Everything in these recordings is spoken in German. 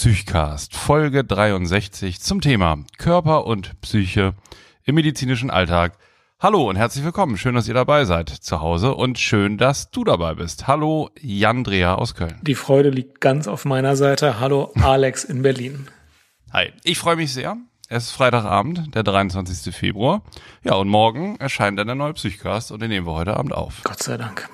Psychcast, Folge 63 zum Thema Körper und Psyche im medizinischen Alltag. Hallo und herzlich willkommen. Schön, dass ihr dabei seid zu Hause und schön, dass du dabei bist. Hallo, Jan Dreher aus Köln. Die Freude liegt ganz auf meiner Seite. Hallo, Alex in Berlin. Hi, ich freue mich sehr. Es ist Freitagabend, der 23. Februar. Ja, und morgen erscheint dann der neue Psychcast und den nehmen wir heute Abend auf. Gott sei Dank.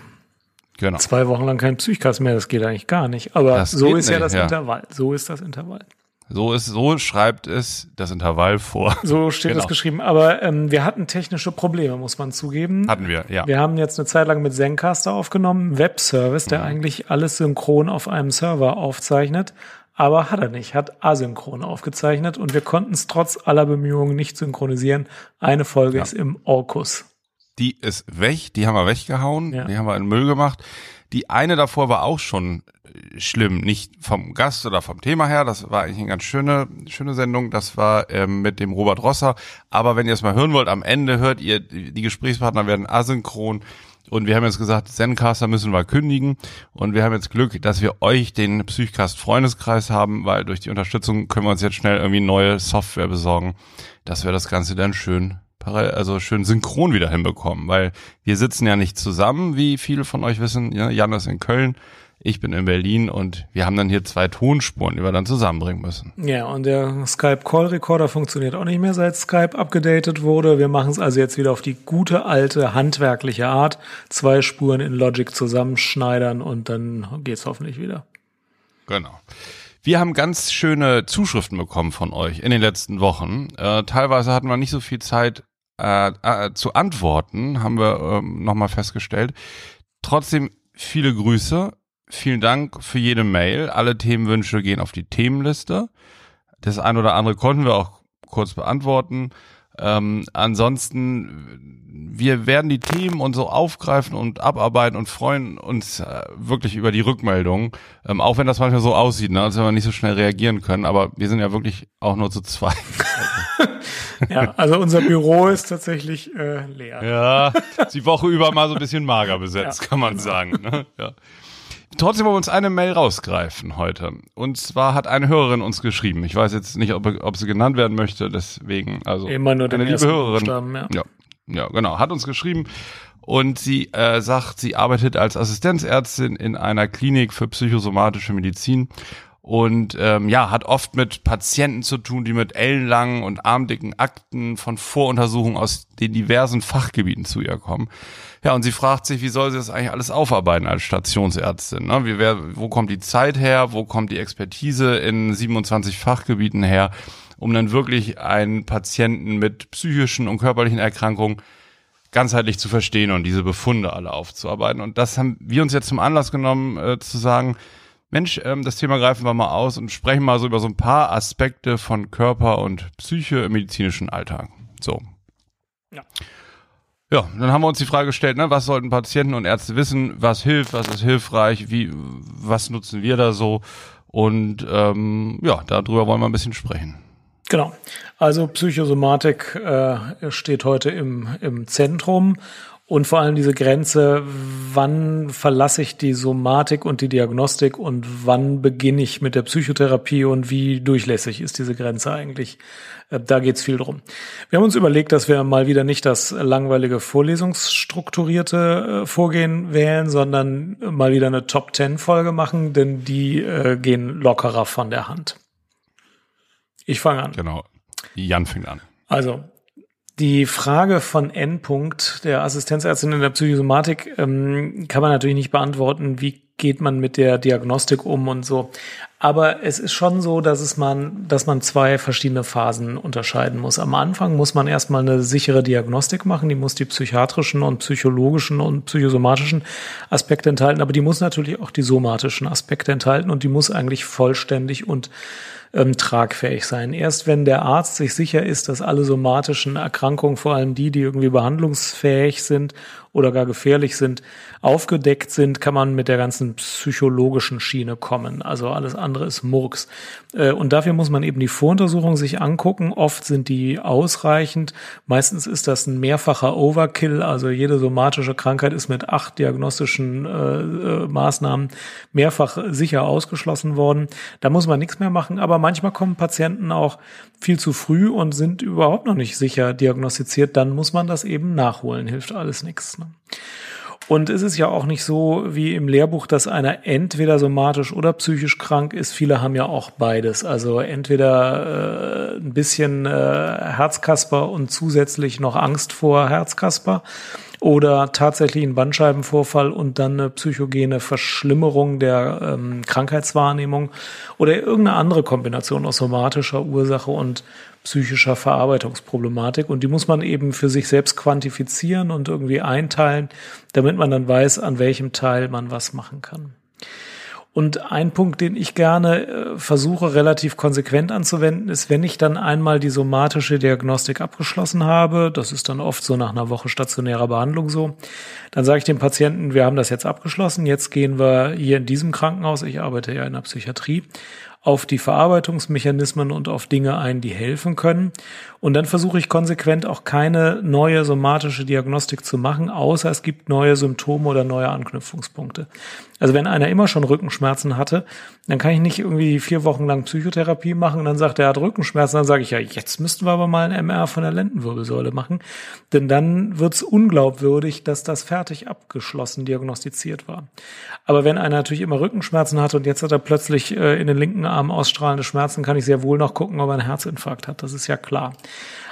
Genau. Zwei Wochen lang kein Psychcast mehr, das geht eigentlich gar nicht. Aber Das so ist ja nicht, das ja. Intervall. So ist das Intervall. So ist, so schreibt es das Intervall vor. So steht Genau. das geschrieben. Aber ähm, wir hatten technische Probleme, muss man zugeben. Hatten wir, ja. Wir haben jetzt eine Zeit lang mit Zencaster aufgenommen, Webservice, der eigentlich alles synchron auf einem Server aufzeichnet. Aber hat er nicht, hat asynchron aufgezeichnet und wir konnten es trotz aller Bemühungen nicht synchronisieren. Eine Folge Ja. ist im Orkus. Die ist weg, die haben wir weggehauen, Ja. die haben wir in Müll gemacht. Die eine davor war auch schon äh, schlimm, nicht vom Gast oder vom Thema her, das war eigentlich eine ganz schöne, schöne Sendung, das war ähm, mit dem Robert Rosser, aber wenn ihr es mal hören wollt, am Ende hört ihr, die Gesprächspartner werden asynchron und wir haben jetzt gesagt, Zencaster müssen wir kündigen und wir haben jetzt Glück, dass wir euch den Psychcast Freundeskreis haben, weil durch die Unterstützung können wir uns jetzt schnell irgendwie neue Software besorgen, dass wir das Ganze dann schön also schön synchron wieder hinbekommen, weil wir sitzen ja nicht zusammen, wie viele von euch wissen. Ja, Jan ist in Köln, ich bin in Berlin und wir haben dann hier zwei Tonspuren, die wir dann zusammenbringen müssen. Ja, und der Skype Call Recorder funktioniert auch nicht mehr, seit Skype abgedatet wurde. Wir machen es also jetzt wieder auf die gute alte handwerkliche Art. Zwei Spuren in Logic zusammenschneidern und dann geht's hoffentlich wieder. Genau. Wir haben ganz schöne Zuschriften bekommen von euch in den letzten Wochen. Äh, teilweise hatten wir nicht so viel Zeit äh, äh, zu antworten, haben wir ähm, nochmal festgestellt. Trotzdem viele Grüße. Vielen Dank für jede Mail. Alle Themenwünsche gehen auf die Themenliste. Das ein oder andere konnten wir auch kurz beantworten. Ähm, ansonsten, wir werden die Themen und so aufgreifen und abarbeiten und freuen uns äh, wirklich über die Rückmeldungen. Ähm, auch wenn das manchmal so aussieht, ne, als wenn wir nicht so schnell reagieren können. Aber wir sind ja wirklich auch nur zu zweit. Ja, also unser Büro ist tatsächlich äh, leer. Ja, die Woche über mal so ein bisschen mager besetzt, Ja. kann man sagen. Ne? Ja. Trotzdem wollen wir uns eine Mail rausgreifen heute. Und zwar hat eine Hörerin uns geschrieben. Ich weiß jetzt nicht, ob, ob sie genannt werden möchte, deswegen, also Immer nur eine liebe Hörerin. Buchstaben, ja. ja, ja, genau, hat uns geschrieben. Und sie äh, sagt, sie arbeitet als Assistenzärztin in einer Klinik für psychosomatische Medizin und ähm, ja, hat oft mit Patienten zu tun, die mit ellenlangen und armdicken Akten von Voruntersuchungen aus den diversen Fachgebieten zu ihr kommen. Ja, und sie fragt sich, wie soll sie das eigentlich alles aufarbeiten als Stationsärztin? Ne? Wie, wer, wo kommt die Zeit her? Wo kommt die Expertise in 27 Fachgebieten her, um dann wirklich einen Patienten mit psychischen und körperlichen Erkrankungen ganzheitlich zu verstehen und diese Befunde alle aufzuarbeiten. Und das haben wir uns jetzt zum Anlass genommen, äh, zu sagen, Mensch, ähm, das Thema greifen wir mal aus und sprechen mal so über so ein paar Aspekte von Körper und Psyche im medizinischen Alltag. So. Ja. Ja, dann haben wir uns die Frage gestellt, ne, was sollten Patienten und Ärzte wissen, was hilft, was ist hilfreich, wie, was nutzen wir da so? Und ähm, ja, darüber wollen wir ein bisschen sprechen. Genau. Also Psychosomatik äh, steht heute im, im Zentrum und vor allem diese Grenze, wann verlasse ich die Somatik und die Diagnostik und wann beginne ich mit der Psychotherapie und wie durchlässig ist diese Grenze eigentlich? Äh, Da geht's viel drum. Wir haben uns überlegt, dass wir mal wieder nicht das langweilige vorlesungsstrukturierte äh, Vorgehen wählen, sondern mal wieder eine Top-10-Folge machen, denn die äh, gehen lockerer von der Hand. Ich fange an. Genau. Jan fängt an. Also, die Frage von Endpunkt der Assistenzärztin in der Psychosomatik ähm, kann man natürlich nicht beantworten, wie geht man mit der Diagnostik um und so. Aber es ist schon so, dass es man, dass man zwei verschiedene Phasen unterscheiden muss. Am Anfang muss man erstmal eine sichere Diagnostik machen, die muss die psychiatrischen und psychologischen und psychosomatischen Aspekte enthalten, aber die muss natürlich auch die somatischen Aspekte enthalten und die muss eigentlich vollständig und ähm, tragfähig sein. Erst wenn der Arzt sich sicher ist, dass alle somatischen Erkrankungen, vor allem die, die irgendwie behandlungsfähig sind oder gar gefährlich sind, aufgedeckt sind, kann man mit der ganzen psychologischen Schiene kommen. Also alles andere ist Murks. Äh, und dafür muss man eben die Voruntersuchung sich angucken. Oft sind die ausreichend. Meistens ist das ein mehrfacher Overkill. Also jede somatische Krankheit ist mit acht diagnostischen äh, äh, Maßnahmen mehrfach sicher ausgeschlossen worden. Da muss man nichts mehr machen. Aber manchmal kommen Patienten auch viel zu früh und sind überhaupt noch nicht sicher diagnostiziert. Dann muss man das eben nachholen. Hilft alles nichts. Ne? Und es ist ja auch nicht so wie im Lehrbuch, dass einer entweder somatisch oder psychisch krank ist. Viele haben ja auch beides. Also entweder äh, ein bisschen äh, Herzkasper und zusätzlich noch Angst vor Herzkasper oder tatsächlich ein Bandscheibenvorfall und dann eine psychogene Verschlimmerung der ähm, Krankheitswahrnehmung oder irgendeine andere Kombination aus somatischer Ursache und psychischer Verarbeitungsproblematik. Und die muss man eben für sich selbst quantifizieren und irgendwie einteilen, damit man dann weiß, an welchem Teil man was machen kann. Und ein Punkt, den ich gerne äh, versuche relativ konsequent anzuwenden, ist, wenn ich dann einmal die somatische Diagnostik abgeschlossen habe, das ist dann oft so nach einer Woche stationärer Behandlung so, dann sage ich dem Patienten, wir haben das jetzt abgeschlossen, jetzt gehen wir hier in diesem Krankenhaus, ich arbeite ja in der Psychiatrie, auf die Verarbeitungsmechanismen und auf Dinge ein, die helfen können. Und dann versuche ich konsequent auch keine neue somatische Diagnostik zu machen, außer es gibt neue Symptome oder neue Anknüpfungspunkte. Also wenn einer immer schon Rückenschmerzen hatte, dann kann ich nicht irgendwie vier Wochen lang Psychotherapie machen und dann sagt er, er hat Rückenschmerzen, dann sage ich ja, jetzt müssten wir aber mal ein MR von der Lendenwirbelsäule machen, denn dann wird es unglaubwürdig, dass das fertig abgeschlossen diagnostiziert war. Aber wenn einer natürlich immer Rückenschmerzen hatte und jetzt hat er plötzlich äh, in den linken Arm ausstrahlende Schmerzen, kann ich sehr wohl noch gucken, ob er einen Herzinfarkt hat, das ist ja klar.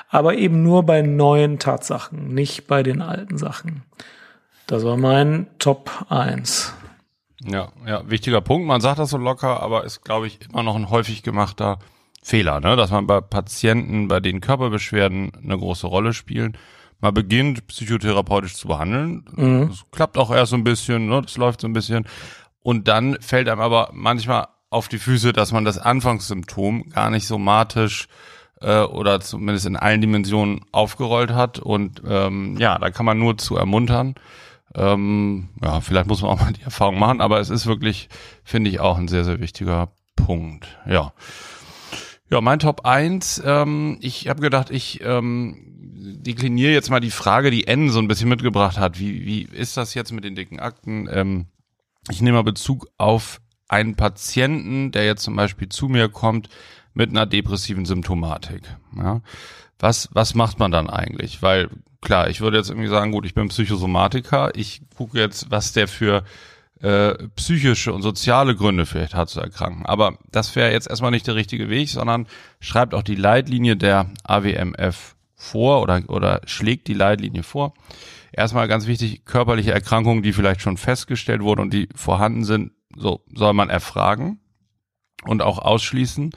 Aber eben nur bei neuen Tatsachen, nicht bei den alten Sachen. Das war mein Top 1. Ja, ja, wichtiger Punkt. Man sagt das so locker, aber ist, glaube ich, immer noch ein häufig gemachter Fehler, ne? dass man bei Patienten, bei denen Körperbeschwerden eine große Rolle spielen, mal beginnt, psychotherapeutisch zu behandeln. Mhm. Das klappt auch erst so ein bisschen, ne? das läuft so ein bisschen. Und dann fällt einem aber manchmal auf die Füße, dass man das Anfangssymptom gar nicht somatisch äh, oder zumindest in allen Dimensionen aufgerollt hat. Und ähm, ja, da kann man nur zu ermuntern, ähm, ja, vielleicht muss man auch mal die Erfahrung machen, aber es ist wirklich, finde ich, auch ein sehr, sehr wichtiger Punkt. Ja. Ja, mein Top 1, ähm, ich habe gedacht, ich ähm, dekliniere jetzt mal die Frage, die N so ein bisschen mitgebracht hat. Wie, wie ist das jetzt mit den dicken Akten? Ähm, ich nehme mal Bezug auf einen Patienten, der jetzt zum Beispiel zu mir kommt mit einer depressiven Symptomatik. Ja. Was, was macht man dann eigentlich? Weil klar, ich würde jetzt irgendwie sagen, gut, ich bin Psychosomatiker, ich gucke jetzt, was der für äh, psychische und soziale Gründe vielleicht hat zu erkranken. Aber das wäre jetzt erstmal nicht der richtige Weg, sondern schreibt auch die Leitlinie der AWMF vor oder, oder schlägt die Leitlinie vor. Erstmal ganz wichtig, körperliche Erkrankungen, die vielleicht schon festgestellt wurden und die vorhanden sind, so soll man erfragen und auch ausschließen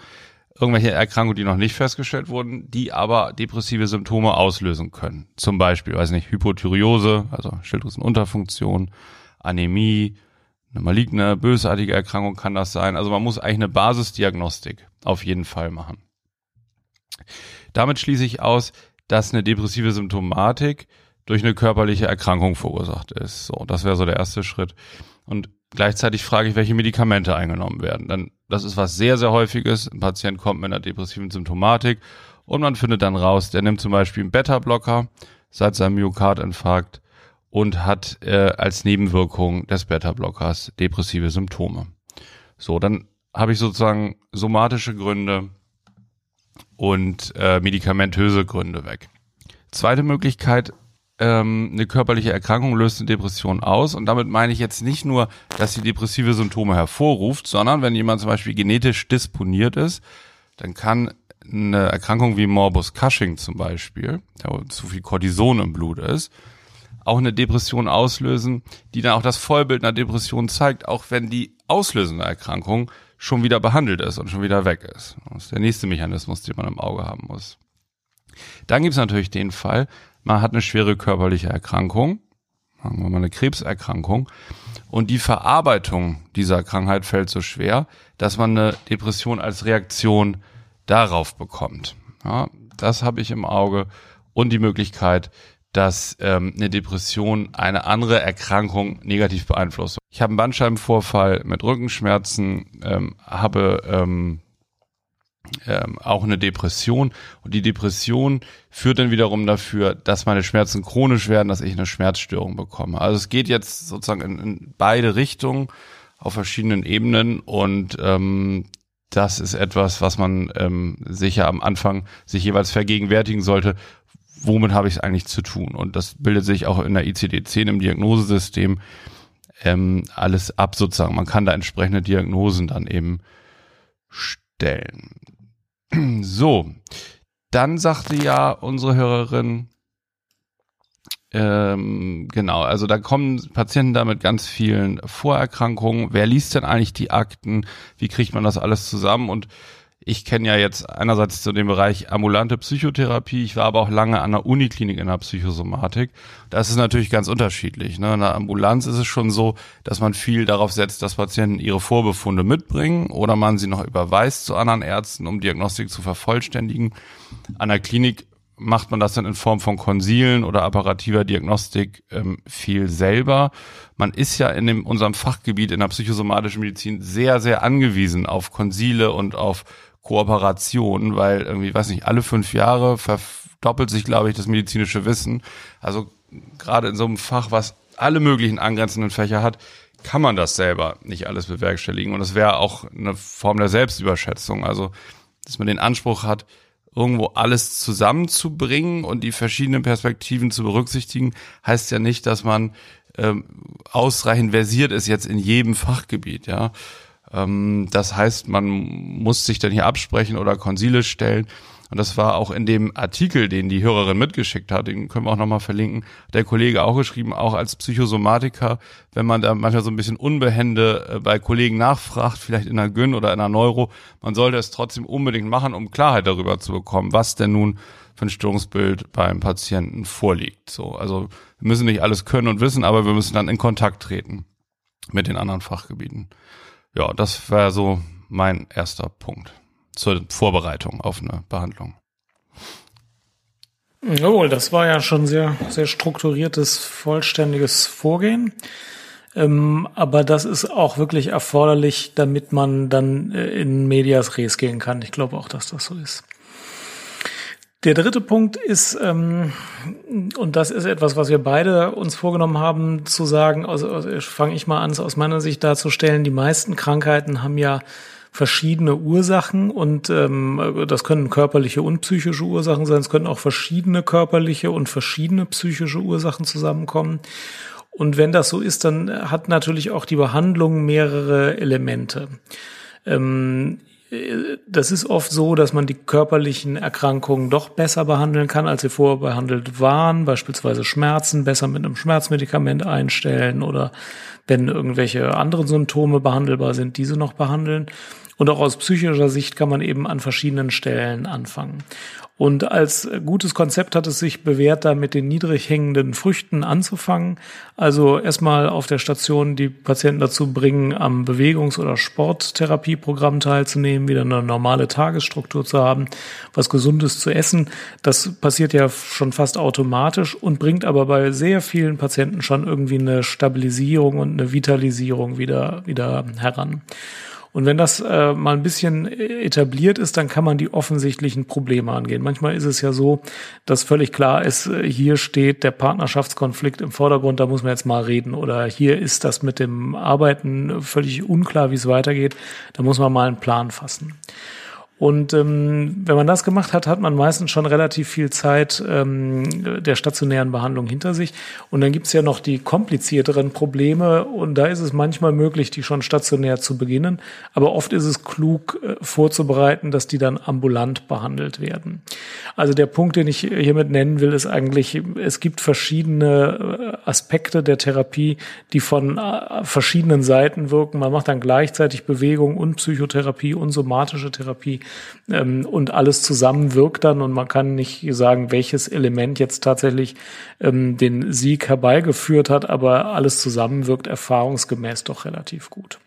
irgendwelche Erkrankungen, die noch nicht festgestellt wurden, die aber depressive Symptome auslösen können. Zum Beispiel, weiß nicht, Hypothyreose, also Schilddrüsenunterfunktion, Anämie, eine maligne, bösartige Erkrankung kann das sein. Also man muss eigentlich eine Basisdiagnostik auf jeden Fall machen. Damit schließe ich aus, dass eine depressive Symptomatik durch eine körperliche Erkrankung verursacht ist. So, das wäre so der erste Schritt. Und Gleichzeitig frage ich, welche Medikamente eingenommen werden. Dann, das ist was sehr, sehr häufiges. Ein Patient kommt mit einer depressiven Symptomatik und man findet dann raus, der nimmt zum Beispiel einen Beta-Blocker seit seinem Myokardinfarkt und hat äh, als Nebenwirkung des Beta-Blockers depressive Symptome. So, dann habe ich sozusagen somatische Gründe und äh, medikamentöse Gründe weg. Zweite Möglichkeit ähm, eine körperliche Erkrankung löst eine Depression aus. Und damit meine ich jetzt nicht nur, dass sie depressive Symptome hervorruft, sondern wenn jemand zum Beispiel genetisch disponiert ist, dann kann eine Erkrankung wie Morbus Cushing zum Beispiel, wo zu viel Cortison im Blut ist, auch eine Depression auslösen, die dann auch das Vollbild einer Depression zeigt, auch wenn die auslösende Erkrankung schon wieder behandelt ist und schon wieder weg ist. Das ist der nächste Mechanismus, den man im Auge haben muss. Dann gibt es natürlich den Fall, man hat eine schwere körperliche Erkrankung, sagen wir mal eine Krebserkrankung. Und die Verarbeitung dieser Krankheit fällt so schwer, dass man eine Depression als Reaktion darauf bekommt. Ja, das habe ich im Auge und die Möglichkeit, dass ähm, eine Depression eine andere Erkrankung negativ beeinflusst. Ich habe einen Bandscheibenvorfall mit Rückenschmerzen, ähm, habe ähm, ähm, auch eine Depression und die Depression führt dann wiederum dafür, dass meine Schmerzen chronisch werden, dass ich eine Schmerzstörung bekomme. Also es geht jetzt sozusagen in, in beide Richtungen auf verschiedenen Ebenen und ähm, das ist etwas, was man ähm, sicher am Anfang sich jeweils vergegenwärtigen sollte. Womit habe ich es eigentlich zu tun? Und das bildet sich auch in der ICD-10 im Diagnosesystem ähm, alles ab sozusagen. Man kann da entsprechende Diagnosen dann eben stellen. So, dann sagte ja unsere Hörerin, ähm, genau, also da kommen Patienten da mit ganz vielen Vorerkrankungen. Wer liest denn eigentlich die Akten? Wie kriegt man das alles zusammen? Und ich kenne ja jetzt einerseits so den Bereich ambulante Psychotherapie, ich war aber auch lange an der Uniklinik in der Psychosomatik. Das ist natürlich ganz unterschiedlich. Ne? In der Ambulanz ist es schon so, dass man viel darauf setzt, dass Patienten ihre Vorbefunde mitbringen oder man sie noch überweist zu anderen Ärzten, um Diagnostik zu vervollständigen. An der Klinik macht man das dann in Form von Konsilen oder apparativer Diagnostik ähm, viel selber. Man ist ja in dem, unserem Fachgebiet in der psychosomatischen Medizin sehr, sehr angewiesen auf Konsile und auf Kooperation, weil irgendwie, weiß nicht, alle fünf Jahre verdoppelt sich, glaube ich, das medizinische Wissen. Also gerade in so einem Fach, was alle möglichen angrenzenden Fächer hat, kann man das selber nicht alles bewerkstelligen. Und es wäre auch eine Form der Selbstüberschätzung. Also, dass man den Anspruch hat, irgendwo alles zusammenzubringen und die verschiedenen Perspektiven zu berücksichtigen, heißt ja nicht, dass man ähm, ausreichend versiert ist jetzt in jedem Fachgebiet, ja. Ähm, das heißt, man muss sich dann hier absprechen oder Konsile stellen. Und das war auch in dem Artikel, den die Hörerin mitgeschickt hat, den können wir auch nochmal verlinken, der Kollege auch geschrieben, auch als Psychosomatiker, wenn man da manchmal so ein bisschen unbehende äh, bei Kollegen nachfragt, vielleicht in der Gyn oder in der Neuro, man sollte es trotzdem unbedingt machen, um Klarheit darüber zu bekommen, was denn nun für ein Störungsbild beim Patienten vorliegt. So, also wir müssen nicht alles können und wissen, aber wir müssen dann in Kontakt treten mit den anderen Fachgebieten ja, das wäre so mein erster Punkt zur Vorbereitung auf eine Behandlung. Jawohl, das war ja schon sehr, sehr strukturiertes, vollständiges Vorgehen. Ähm, aber das ist auch wirklich erforderlich, damit man dann äh, in Medias Res gehen kann. Ich glaube auch, dass das so ist. Der dritte Punkt ist, ähm, und das ist etwas, was wir beide uns vorgenommen haben zu sagen, also, also fange ich mal an, es aus meiner Sicht darzustellen, die meisten Krankheiten haben ja verschiedene Ursachen und ähm, das können körperliche und psychische Ursachen sein, es können auch verschiedene körperliche und verschiedene psychische Ursachen zusammenkommen. Und wenn das so ist, dann hat natürlich auch die Behandlung mehrere Elemente. Ähm, das ist oft so, dass man die körperlichen Erkrankungen doch besser behandeln kann, als sie vorher behandelt waren. Beispielsweise Schmerzen besser mit einem Schmerzmedikament einstellen oder wenn irgendwelche anderen Symptome behandelbar sind, diese noch behandeln. Und auch aus psychischer Sicht kann man eben an verschiedenen Stellen anfangen. Und als gutes Konzept hat es sich bewährt, da mit den niedrig hängenden Früchten anzufangen. Also erstmal auf der Station die Patienten dazu bringen, am Bewegungs- oder Sporttherapieprogramm teilzunehmen, wieder eine normale Tagesstruktur zu haben, was Gesundes zu essen. Das passiert ja schon fast automatisch und bringt aber bei sehr vielen Patienten schon irgendwie eine Stabilisierung und eine Vitalisierung wieder, wieder heran. Und wenn das äh, mal ein bisschen etabliert ist, dann kann man die offensichtlichen Probleme angehen. Manchmal ist es ja so, dass völlig klar ist, äh, hier steht der Partnerschaftskonflikt im Vordergrund, da muss man jetzt mal reden. Oder hier ist das mit dem Arbeiten völlig unklar, wie es weitergeht. Da muss man mal einen Plan fassen. Und ähm, wenn man das gemacht hat, hat man meistens schon relativ viel Zeit ähm, der stationären Behandlung hinter sich. Und dann gibt's ja noch die komplizierteren Probleme. Und da ist es manchmal möglich, die schon stationär zu beginnen. Aber oft ist es klug äh, vorzubereiten, dass die dann ambulant behandelt werden. Also der Punkt, den ich hiermit nennen will, ist eigentlich, es gibt verschiedene äh, Aspekte der Therapie, die von äh, verschiedenen Seiten wirken. Man macht dann gleichzeitig Bewegung und Psychotherapie und somatische Therapie ähm, und alles zusammen wirkt dann und man kann nicht sagen, welches Element jetzt tatsächlich ähm, den Sieg herbeigeführt hat, aber alles zusammen wirkt erfahrungsgemäß doch relativ gut.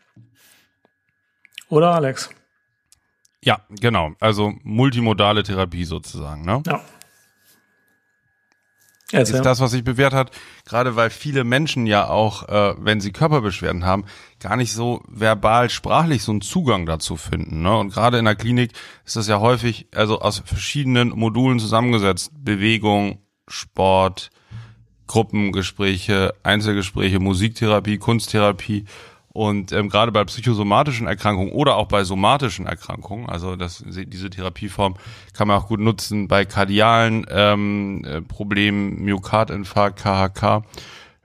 Oder Alex? Ja, genau. Also multimodale Therapie sozusagen, ne? Ja. Erzähl. Ist das, was sich bewährt hat, gerade weil viele Menschen ja auch, äh, wenn sie Körperbeschwerden haben, gar nicht so verbal, sprachlich so einen Zugang dazu finden. Ne? Und gerade in der Klinik ist das ja häufig, also aus verschiedenen Modulen zusammengesetzt. Bewegung, Sport, Gruppengespräche, Einzelgespräche, Musiktherapie, Kunsttherapie. Und ähm, gerade bei psychosomatischen Erkrankungen oder auch bei somatischen Erkrankungen, also das, diese Therapieform kann man auch gut nutzen bei kardialen ähm, äh, Problemen, Myokardinfarkt, KHK,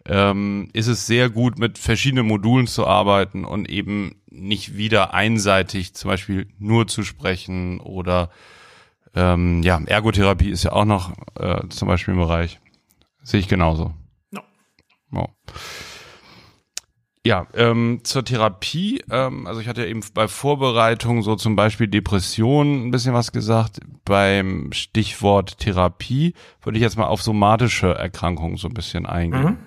ähm, ist es sehr gut, mit verschiedenen Modulen zu arbeiten und eben nicht wieder einseitig zum Beispiel nur zu sprechen oder ähm, ja, Ergotherapie ist ja auch noch äh, zum Beispiel im Bereich. Sehe ich genauso. No. Oh. Ja, ähm, zur Therapie. Ähm, also ich hatte ja eben bei Vorbereitung so zum Beispiel Depressionen ein bisschen was gesagt. Beim Stichwort Therapie würde ich jetzt mal auf somatische Erkrankungen so ein bisschen eingehen.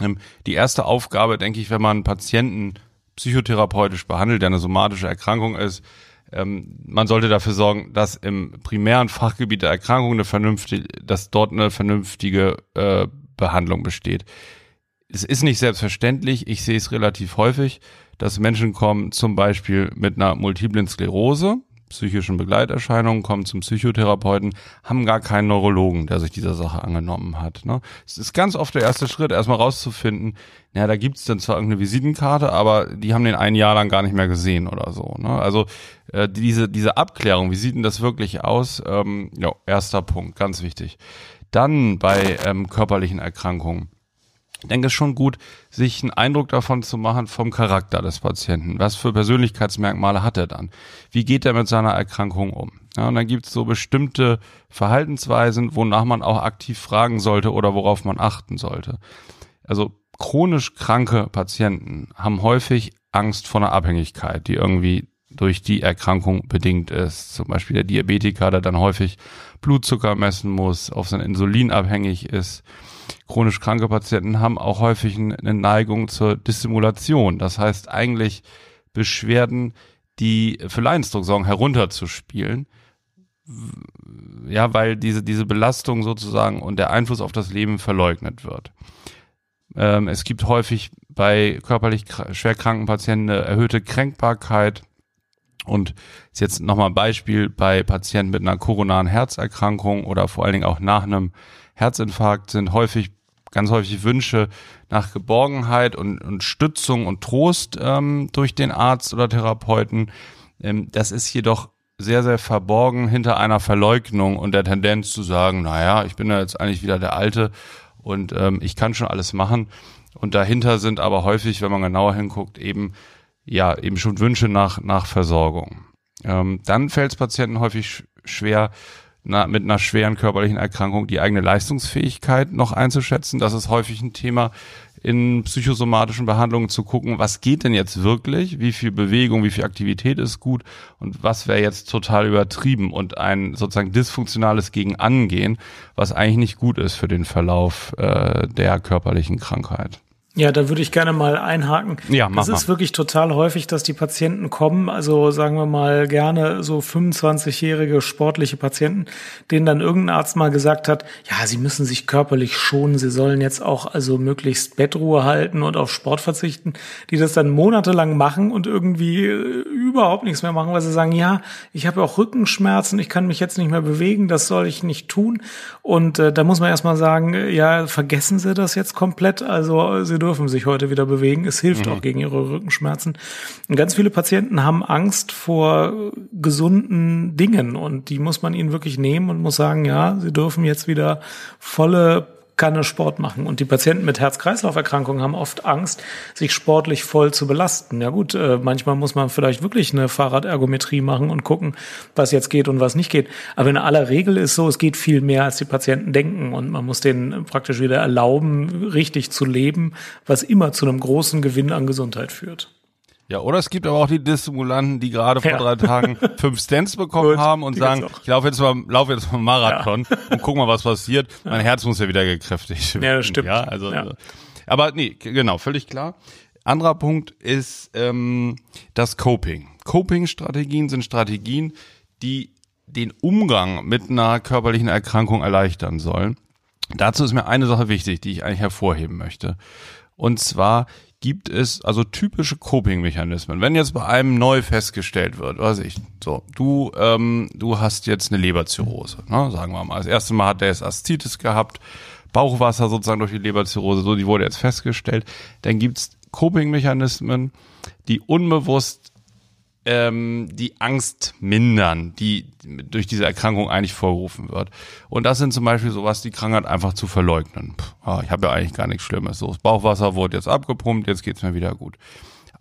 Mhm. Ähm, die erste Aufgabe, denke ich, wenn man einen Patienten psychotherapeutisch behandelt, der eine somatische Erkrankung ist, ähm, man sollte dafür sorgen, dass im primären Fachgebiet der Erkrankung eine vernünftige, dass dort eine vernünftige äh, Behandlung besteht es ist nicht selbstverständlich, ich sehe es relativ häufig, dass Menschen kommen zum Beispiel mit einer multiplen Sklerose, psychischen Begleiterscheinungen, kommen zum Psychotherapeuten, haben gar keinen Neurologen, der sich dieser Sache angenommen hat. Ne? Es ist ganz oft der erste Schritt, erstmal rauszufinden, naja, da gibt's dann zwar irgendeine Visitenkarte, aber die haben den ein Jahr lang gar nicht mehr gesehen oder so. Ne? Also äh, diese, diese Abklärung, wie sieht denn das wirklich aus? Ähm, ja, erster Punkt, ganz wichtig. Dann bei ähm, körperlichen Erkrankungen ich denke, es ist schon gut, sich einen Eindruck davon zu machen vom Charakter des Patienten. Was für Persönlichkeitsmerkmale hat er dann? Wie geht er mit seiner Erkrankung um? Ja, und dann gibt es so bestimmte Verhaltensweisen, wonach man auch aktiv fragen sollte oder worauf man achten sollte. Also chronisch kranke Patienten haben häufig Angst vor einer Abhängigkeit, die irgendwie durch die Erkrankung bedingt ist. Zum Beispiel der Diabetiker, der dann häufig Blutzucker messen muss, auf sein Insulin abhängig ist chronisch kranke Patienten haben auch häufig eine Neigung zur Dissimulation. Das heißt eigentlich Beschwerden, die für Leidensdruck sorgen, herunterzuspielen. Ja, weil diese, diese Belastung sozusagen und der Einfluss auf das Leben verleugnet wird. Ähm, es gibt häufig bei körperlich schwerkranken Patienten eine erhöhte Kränkbarkeit. Und jetzt nochmal ein Beispiel bei Patienten mit einer koronaren Herzerkrankung oder vor allen Dingen auch nach einem Herzinfarkt sind häufig, ganz häufig Wünsche nach Geborgenheit und, und Stützung und Trost ähm, durch den Arzt oder Therapeuten. Ähm, das ist jedoch sehr, sehr verborgen hinter einer Verleugnung und der Tendenz zu sagen, naja, ich bin ja jetzt eigentlich wieder der Alte und ähm, ich kann schon alles machen. Und dahinter sind aber häufig, wenn man genauer hinguckt, eben ja eben schon Wünsche nach nach Versorgung. Ähm, dann fällt es Patienten häufig schwer, na, mit einer schweren körperlichen Erkrankung die eigene Leistungsfähigkeit noch einzuschätzen. Das ist häufig ein Thema in psychosomatischen Behandlungen zu gucken, was geht denn jetzt wirklich, wie viel Bewegung, wie viel Aktivität ist gut und was wäre jetzt total übertrieben und ein sozusagen dysfunktionales Gegenangehen, was eigentlich nicht gut ist für den Verlauf äh, der körperlichen Krankheit. Ja, da würde ich gerne mal einhaken. Ja, mach Das ist mal. wirklich total häufig, dass die Patienten kommen, also sagen wir mal gerne so 25-jährige sportliche Patienten, denen dann irgendein Arzt mal gesagt hat, ja, sie müssen sich körperlich schonen, sie sollen jetzt auch also möglichst Bettruhe halten und auf Sport verzichten, die das dann monatelang machen und irgendwie äh, überhaupt nichts mehr machen, weil sie sagen, ja, ich habe auch Rückenschmerzen, ich kann mich jetzt nicht mehr bewegen, das soll ich nicht tun. Und äh, da muss man erstmal sagen, ja, vergessen Sie das jetzt komplett, also Sie dürfen sich heute wieder bewegen. Es hilft mhm. auch gegen ihre Rückenschmerzen. Und ganz viele Patienten haben Angst vor gesunden Dingen und die muss man ihnen wirklich nehmen und muss sagen, ja, sie dürfen jetzt wieder volle keine Sport machen. Und die Patienten mit Herz-Kreislauf-Erkrankungen haben oft Angst, sich sportlich voll zu belasten. Ja gut, äh, manchmal muss man vielleicht wirklich eine Fahrradergometrie machen und gucken, was jetzt geht und was nicht geht. Aber in aller Regel ist so, es geht viel mehr, als die Patienten denken. Und man muss denen praktisch wieder erlauben, richtig zu leben, was immer zu einem großen Gewinn an Gesundheit führt. Ja, oder es gibt aber auch die Dissimulanten, die gerade vor ja. drei Tagen fünf Stents bekommen Gut, haben und sagen, ich laufe jetzt mal, laufe jetzt mal Marathon ja. und guck mal, was passiert. Mein Herz muss ja wieder gekräftigt werden. Ja, das stimmt. Ja, also, ja. aber nee, genau, völlig klar. Anderer Punkt ist ähm, das Coping. Coping-Strategien sind Strategien, die den Umgang mit einer körperlichen Erkrankung erleichtern sollen. Dazu ist mir eine Sache wichtig, die ich eigentlich hervorheben möchte. Und zwar gibt es also typische Coping-Mechanismen. Wenn jetzt bei einem neu festgestellt wird, weiß ich, so, du, ähm, du hast jetzt eine Leberzirrhose, ne, sagen wir mal. Das erste Mal hat der jetzt Aszitis gehabt, Bauchwasser sozusagen durch die Leberzirrhose, so, die wurde jetzt festgestellt. Dann gibt's Coping-Mechanismen, die unbewusst ähm, die Angst mindern, die durch diese Erkrankung eigentlich vorgerufen wird. Und das sind zum Beispiel sowas, die Krankheit einfach zu verleugnen. Puh, ah, ich habe ja eigentlich gar nichts Schlimmes. So, das Bauchwasser wurde jetzt abgepumpt, jetzt geht's mir wieder gut.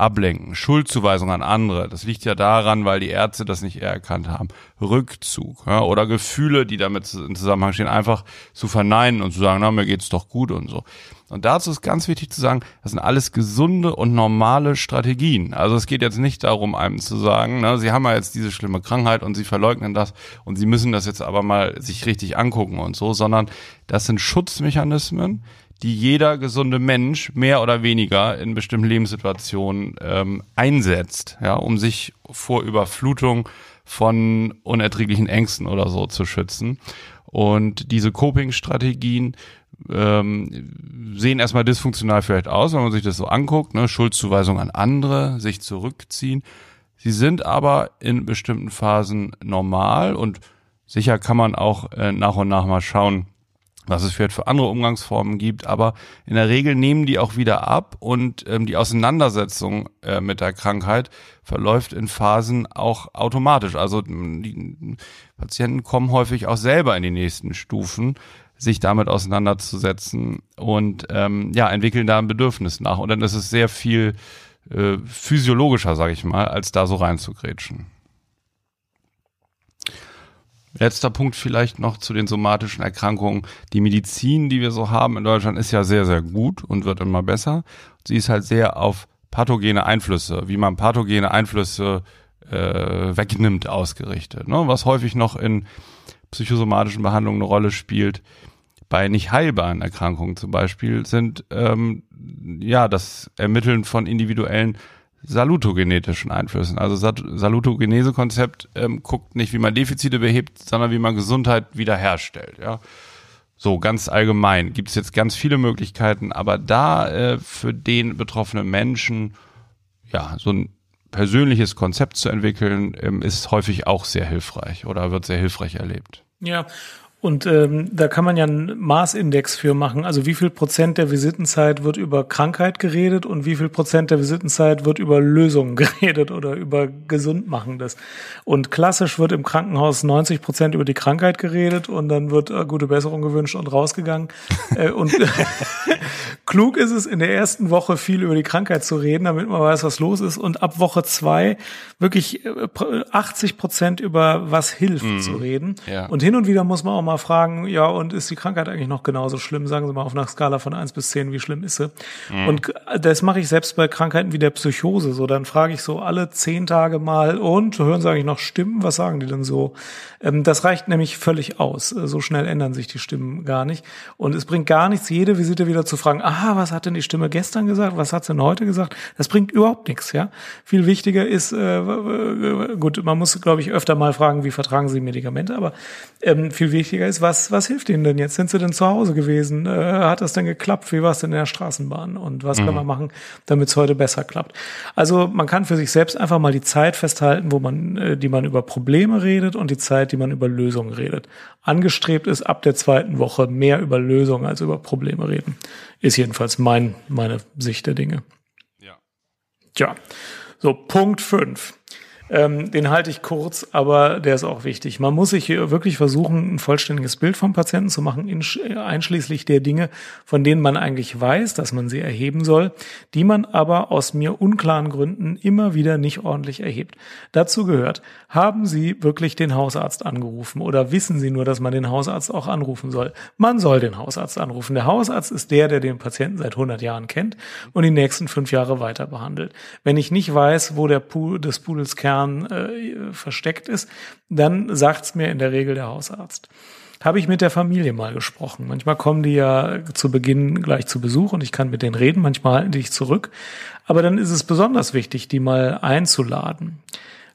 Ablenken, Schuldzuweisung an andere, das liegt ja daran, weil die Ärzte das nicht erkannt haben. Rückzug ja, oder Gefühle, die damit in Zusammenhang stehen, einfach zu verneinen und zu sagen, na, mir geht's doch gut und so. Und dazu ist ganz wichtig zu sagen, das sind alles gesunde und normale Strategien. Also es geht jetzt nicht darum, einem zu sagen, ne, sie haben ja jetzt diese schlimme Krankheit und sie verleugnen das und sie müssen das jetzt aber mal sich richtig angucken und so, sondern das sind Schutzmechanismen, die jeder gesunde Mensch mehr oder weniger in bestimmten Lebenssituationen ähm, einsetzt, ja, um sich vor Überflutung von unerträglichen Ängsten oder so zu schützen. Und diese Coping-Strategien ähm, sehen erstmal dysfunktional vielleicht aus, wenn man sich das so anguckt, ne? Schuldzuweisung an andere, sich zurückziehen. Sie sind aber in bestimmten Phasen normal und sicher kann man auch äh, nach und nach mal schauen, was es vielleicht für andere Umgangsformen gibt, aber in der Regel nehmen die auch wieder ab und ähm, die Auseinandersetzung äh, mit der Krankheit verläuft in Phasen auch automatisch. Also die Patienten kommen häufig auch selber in die nächsten Stufen, sich damit auseinanderzusetzen und ähm, ja, entwickeln da ein Bedürfnis nach. Und dann ist es sehr viel äh, physiologischer, sage ich mal, als da so reinzugrätschen. Letzter Punkt vielleicht noch zu den somatischen Erkrankungen. Die Medizin, die wir so haben in Deutschland, ist ja sehr, sehr gut und wird immer besser. Sie ist halt sehr auf pathogene Einflüsse, wie man pathogene Einflüsse äh, wegnimmt, ausgerichtet. Ne? Was häufig noch in psychosomatischen Behandlungen eine Rolle spielt, bei nicht heilbaren Erkrankungen zum Beispiel sind ähm, ja das Ermitteln von individuellen salutogenetischen Einflüssen. Also Salutogenese-Konzept ähm, guckt nicht, wie man Defizite behebt, sondern wie man Gesundheit wiederherstellt. Ja, so ganz allgemein gibt es jetzt ganz viele Möglichkeiten, aber da äh, für den betroffenen Menschen ja so ein persönliches Konzept zu entwickeln, ähm, ist häufig auch sehr hilfreich oder wird sehr hilfreich erlebt. Ja, und ähm, da kann man ja einen Maßindex für machen. Also wie viel Prozent der Visitenzeit wird über Krankheit geredet und wie viel Prozent der Visitenzeit wird über Lösungen geredet oder über Gesundmachendes. Und klassisch wird im Krankenhaus 90 Prozent über die Krankheit geredet und dann wird äh, gute Besserung gewünscht und rausgegangen. äh, und klug ist es, in der ersten Woche viel über die Krankheit zu reden, damit man weiß, was los ist. Und ab Woche zwei wirklich 80 äh, Prozent über was hilft mhm. zu reden. Ja. Und hin und wieder muss man auch mal mal fragen, ja, und ist die Krankheit eigentlich noch genauso schlimm? Sagen Sie mal auf einer Skala von eins bis zehn, wie schlimm ist sie? Mhm. Und das mache ich selbst bei Krankheiten wie der Psychose so. Dann frage ich so alle zehn Tage mal, und hören Sie eigentlich noch Stimmen? Was sagen die denn so? Ähm, das reicht nämlich völlig aus. So schnell ändern sich die Stimmen gar nicht. Und es bringt gar nichts, jede Visite wieder zu fragen, aha, was hat denn die Stimme gestern gesagt? Was hat sie denn heute gesagt? Das bringt überhaupt nichts, ja. Viel wichtiger ist, äh, gut, man muss, glaube ich, öfter mal fragen, wie vertragen Sie Medikamente, aber ähm, viel wichtiger wichtiger ist, was, was hilft Ihnen denn jetzt? Sind Sie denn zu Hause gewesen? Äh, hat das denn geklappt? Wie war es denn in der Straßenbahn? Und was mhm. kann man machen, damit es heute besser klappt? Also man kann für sich selbst einfach mal die Zeit festhalten, wo man, äh, die man über Probleme redet und die Zeit, die man über Lösungen redet. Angestrebt ist ab der zweiten Woche mehr über Lösungen als über Probleme reden. Ist jedenfalls mein, meine Sicht der Dinge. Ja. Tja. So, Punkt fünf Ähm, den halte ich kurz, aber der ist auch wichtig. Man muss sich hier wirklich versuchen, ein vollständiges Bild vom Patienten zu machen, einschließlich der Dinge, von denen man eigentlich weiß, dass man sie erheben soll, die man aber aus mir unklaren Gründen immer wieder nicht ordentlich erhebt. Dazu gehört, haben Sie wirklich den Hausarzt angerufen oder wissen Sie nur, dass man den Hausarzt auch anrufen soll? Man soll den Hausarzt anrufen. Der Hausarzt ist der, der den Patienten seit 100 Jahren kennt und die nächsten fünf Jahre weiter behandelt. Wenn ich nicht weiß, wo der Pool des Pudels Kern Jahren äh, versteckt ist, dann sagt's mir in der Regel der Hausarzt. Habe ich mit der Familie mal gesprochen. Manchmal kommen die ja zu Beginn gleich zu Besuch und ich kann mit denen reden, manchmal halten die sich zurück. Aber dann ist es besonders wichtig, die mal einzuladen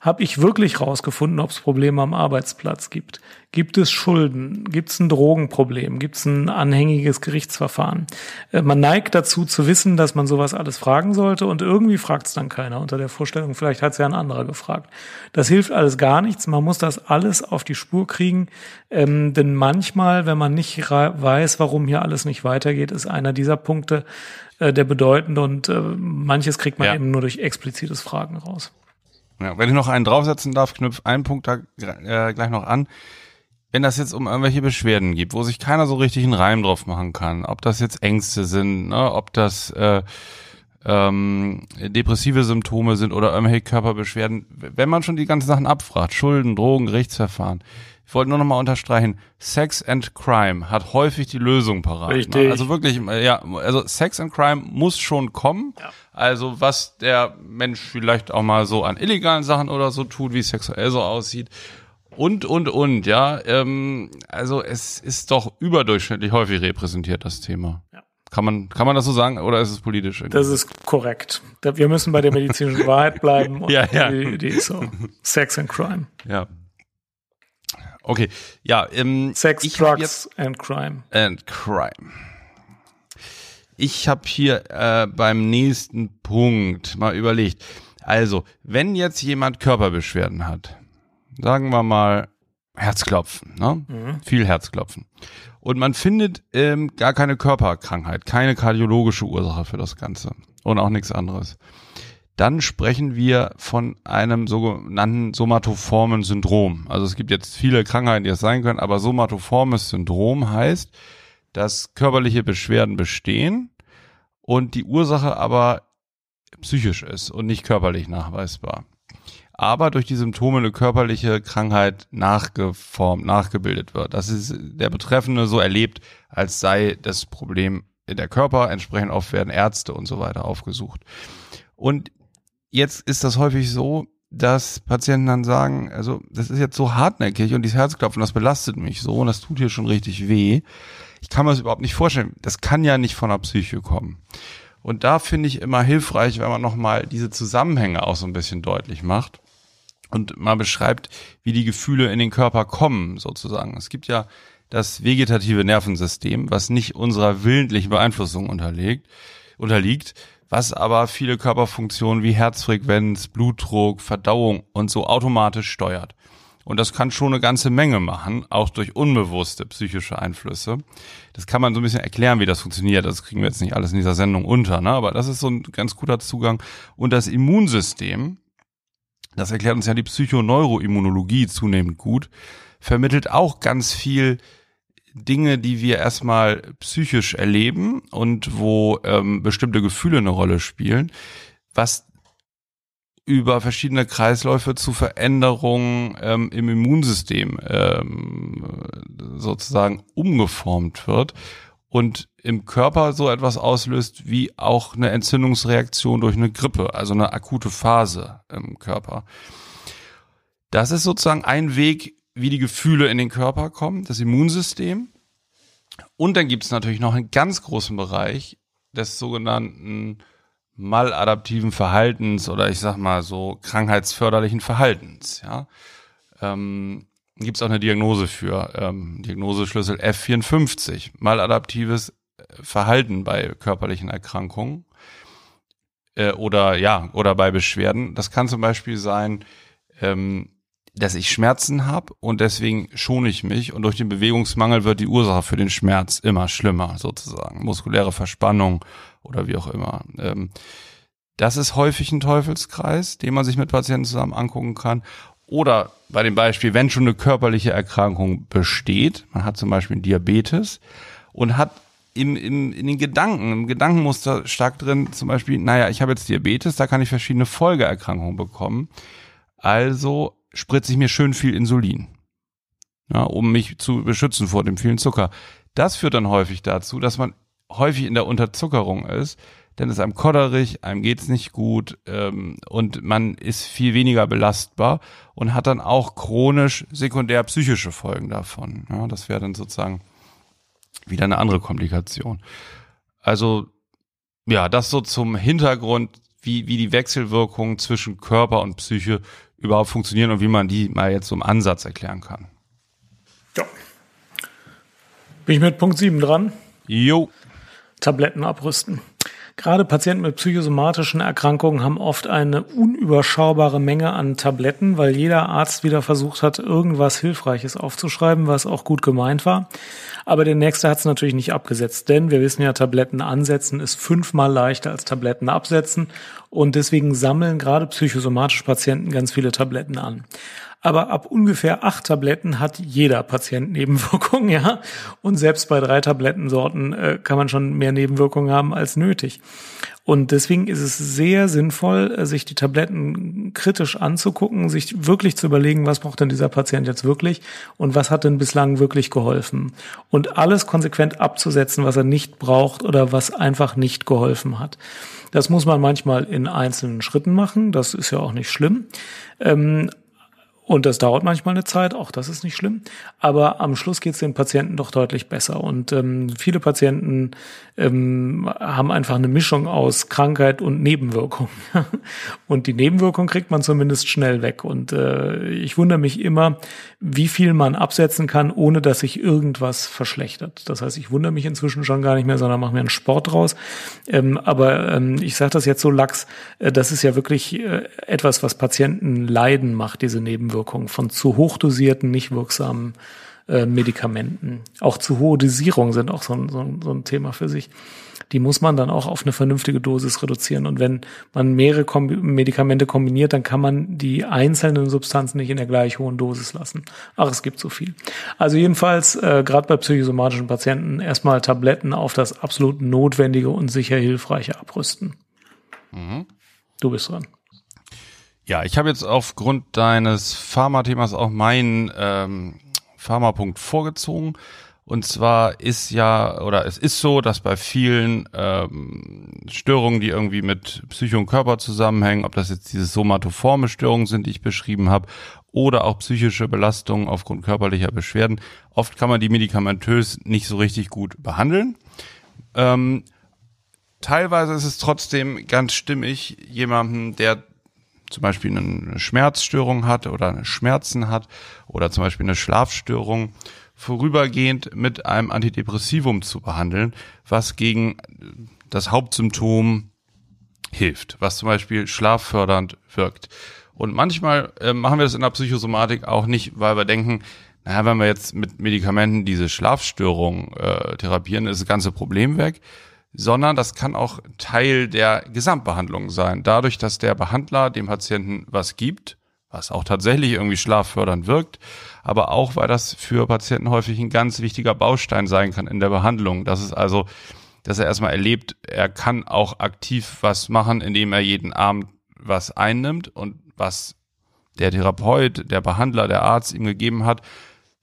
habe ich wirklich rausgefunden, ob es Probleme am Arbeitsplatz gibt. Gibt es Schulden? Gibt es ein Drogenproblem? Gibt es ein anhängiges Gerichtsverfahren? Äh, man neigt dazu zu wissen, dass man sowas alles fragen sollte und irgendwie fragt es dann keiner unter der Vorstellung, vielleicht hat es ja ein anderer gefragt. Das hilft alles gar nichts. Man muss das alles auf die Spur kriegen, ähm, denn manchmal, wenn man nicht weiß, warum hier alles nicht weitergeht, ist einer dieser Punkte äh, der bedeutende und äh, manches kriegt man ja. eben nur durch explizites Fragen raus. Ja, wenn ich noch einen draufsetzen darf, knüpft einen Punkt da äh, gleich noch an. Wenn das jetzt um irgendwelche Beschwerden gibt, wo sich keiner so richtig einen Reim drauf machen kann, ob das jetzt Ängste sind, ne, ob das äh, ähm, depressive Symptome sind oder irgendwelche Körperbeschwerden, wenn man schon die ganzen Sachen abfragt, Schulden, Drogen, Gerichtsverfahren, ich wollte nur noch mal unterstreichen, Sex and Crime hat häufig die Lösung parat. Ne? Richtig. Ne? Also wirklich, ja, also Sex and Crime muss schon kommen. Ja. Also was der Mensch vielleicht auch mal so an illegalen Sachen oder so tut, wie sexuell so aussieht. Und, und, und, ja. Ähm, also es ist doch überdurchschnittlich häufig repräsentiert, das Thema. Ja. Kann man, kann man das so sagen oder ist es politisch? Irgendwie? Das ist korrekt. Wir müssen bei der medizinischen Wahrheit bleiben. Und ja, ja. Die, die ist so. Sex and Crime. Ja. Okay, ja. Ähm, Sex, Drugs and Crime. And Crime. Ich habe hier äh, beim nächsten Punkt mal überlegt. Also, wenn jetzt jemand Körperbeschwerden hat, sagen wir mal Herzklopfen, ne? Mhm. Viel Herzklopfen. Und man findet ähm, gar keine Körperkrankheit, keine kardiologische Ursache für das Ganze und auch nichts anderes dann sprechen wir von einem sogenannten somatoformen Syndrom. Also es gibt jetzt viele Krankheiten, die es sein können, aber somatoformes Syndrom heißt, dass körperliche Beschwerden bestehen und die Ursache aber psychisch ist und nicht körperlich nachweisbar. Aber durch die Symptome eine körperliche Krankheit nachgeformt, nachgebildet wird. Das ist der Betreffende so erlebt, als sei das Problem in der Körper. Entsprechend oft werden Ärzte und so weiter aufgesucht. Und jetzt ist das häufig so, dass Patienten dann sagen, also das ist jetzt so hartnäckig und dieses Herzklopfen, das belastet mich so und das tut hier schon richtig weh. Ich kann mir das überhaupt nicht vorstellen. Das kann ja nicht von der Psyche kommen. Und da finde ich immer hilfreich, wenn man nochmal diese Zusammenhänge auch so ein bisschen deutlich macht und mal beschreibt, wie die Gefühle in den Körper kommen, sozusagen. Es gibt ja das vegetative Nervensystem, was nicht unserer willentlichen Beeinflussung unterlegt, unterliegt, was aber viele Körperfunktionen wie Herzfrequenz, Blutdruck, Verdauung und so automatisch steuert. Und das kann schon eine ganze Menge machen, auch durch unbewusste psychische Einflüsse. Das kann man so ein bisschen erklären, wie das funktioniert. Das kriegen wir jetzt nicht alles in dieser Sendung unter, ne? aber das ist so ein ganz guter Zugang. Und das Immunsystem, das erklärt uns ja die Psychoneuroimmunologie zunehmend gut, vermittelt auch ganz viel Dinge, die wir erstmal psychisch erleben und wo ähm, bestimmte Gefühle eine Rolle spielen, was über verschiedene Kreisläufe zu Veränderungen ähm, im Immunsystem ähm, sozusagen umgeformt wird und im Körper so etwas auslöst wie auch eine Entzündungsreaktion durch eine Grippe, also eine akute Phase im Körper. Das ist sozusagen ein Weg, wie die Gefühle in den Körper kommen, das Immunsystem. Und dann gibt es natürlich noch einen ganz großen Bereich des sogenannten maladaptiven Verhaltens oder ich sag mal so krankheitsförderlichen Verhaltens. Ja, ähm, gibt es auch eine Diagnose für ähm, Diagnoseschlüssel F54 maladaptives Verhalten bei körperlichen Erkrankungen äh, oder ja oder bei Beschwerden. Das kann zum Beispiel sein ähm, dass ich Schmerzen habe und deswegen schone ich mich und durch den Bewegungsmangel wird die Ursache für den Schmerz immer schlimmer sozusagen. Muskuläre Verspannung oder wie auch immer. Ähm, Das ist häufig ein Teufelskreis, den man sich mit Patienten zusammen angucken kann. Oder bei dem Beispiel, wenn schon eine körperliche Erkrankung besteht, man hat zum Beispiel Diabetes und hat im, im, in den Gedanken, im Gedankenmuster stark drin, zum Beispiel, naja, ich habe jetzt Diabetes, da kann ich verschiedene Folgeerkrankungen bekommen. Also spritze ich mir schön viel Insulin, ja, um mich zu beschützen vor dem vielen Zucker. Das führt dann häufig dazu, dass man häufig in der Unterzuckerung ist, denn es ist einem kodderig, einem geht's nicht gut ähm, und man ist viel weniger belastbar und hat dann auch chronisch sekundär psychische Folgen davon. Ja, das wäre dann sozusagen wieder eine andere Komplikation. Also ja, das so zum Hintergrund, wie, wie die Wechselwirkungen zwischen Körper und Psyche überhaupt funktionieren und wie man die mal jetzt so im Ansatz erklären kann. Ja. Bin ich mit Punkt 7 dran? Jo. Tabletten abrüsten. Gerade Patienten mit psychosomatischen Erkrankungen haben oft eine unüberschaubare Menge an Tabletten, weil jeder Arzt wieder versucht hat, irgendwas Hilfreiches aufzuschreiben, was auch gut gemeint war. Aber der nächste hat es natürlich nicht abgesetzt, denn wir wissen ja, Tabletten ansetzen ist fünfmal leichter als Tabletten absetzen und deswegen sammeln gerade psychosomatische Patienten ganz viele Tabletten an aber ab ungefähr acht Tabletten hat jeder Patient Nebenwirkungen, ja. Und selbst bei drei Tablettensorten äh, kann man schon mehr Nebenwirkungen haben als nötig. Und deswegen ist es sehr sinnvoll, äh, sich die Tabletten kritisch anzugucken, sich wirklich zu überlegen, was braucht denn dieser Patient jetzt wirklich und was hat denn bislang wirklich geholfen. Und alles konsequent abzusetzen, was er nicht braucht oder was einfach nicht geholfen hat. Das muss man manchmal in einzelnen Schritten machen, das ist ja auch nicht schlimm. Ähm, und das dauert manchmal eine Zeit, auch das ist nicht schlimm. Aber am Schluss geht es den Patienten doch deutlich besser. Und ähm, viele Patienten ähm, haben einfach eine Mischung aus Krankheit und Nebenwirkung. und die Nebenwirkung kriegt man zumindest schnell weg. Und äh, ich wundere mich immer, wie viel man absetzen kann, ohne dass sich irgendwas verschlechtert. Das heißt, ich wundere mich inzwischen schon gar nicht mehr, sondern mache mir einen Sport draus. Ähm, aber ähm, ich sage das jetzt so lax, äh, das ist ja wirklich äh, etwas, was Patienten leiden macht, diese Nebenwirkung. Nebenwirkungen von zu hochdosierten, nicht wirksamen äh, Medikamenten. Auch zu hohe Dosierungen sind auch so ein, so, ein, so ein Thema für sich. Die muss man dann auch auf eine vernünftige Dosis reduzieren. Und wenn man mehrere Kom Medikamente kombiniert, dann kann man die einzelnen Substanzen nicht in der gleich hohen Dosis lassen. Ach, es gibt so viel. Also jedenfalls, äh, gerade bei psychosomatischen Patienten, erstmal Tabletten auf das absolut Notwendige und sicher Hilfreiche abrüsten. Mhm. Du bist dran. Ja, ich habe jetzt aufgrund deines Pharma-Themas auch meinen ähm, Pharmapunkt vorgezogen. Und zwar ist ja, oder es ist so, dass bei vielen ähm, Störungen, die irgendwie mit Psyche und Körper zusammenhängen, ob das jetzt diese somatoforme Störungen sind, die ich beschrieben habe, oder auch psychische Belastungen aufgrund körperlicher Beschwerden, oft kann man die medikamentös nicht so richtig gut behandeln. Ähm, teilweise ist es trotzdem ganz stimmig, jemanden, der zum Beispiel eine Schmerzstörung hat oder Schmerzen hat oder zum Beispiel eine Schlafstörung, vorübergehend mit einem Antidepressivum zu behandeln, was gegen das Hauptsymptom hilft, was zum Beispiel schlaffördernd wirkt. Und manchmal äh, machen wir das in der Psychosomatik auch nicht, weil wir denken, naja, wenn wir jetzt mit Medikamenten diese Schlafstörung äh, therapieren, ist das ganze Problem weg, sondern das kann auch Teil der Gesamtbehandlung sein. Dadurch, dass der Behandler dem Patienten was gibt, was auch tatsächlich irgendwie schlaffördernd wirkt, aber auch, weil das für Patienten häufig ein ganz wichtiger Baustein sein kann in der Behandlung. Das ist also, dass er erstmal erlebt, er kann auch aktiv was machen, indem er jeden Abend was einnimmt und was der Therapeut, der Behandler, der Arzt ihm gegeben hat,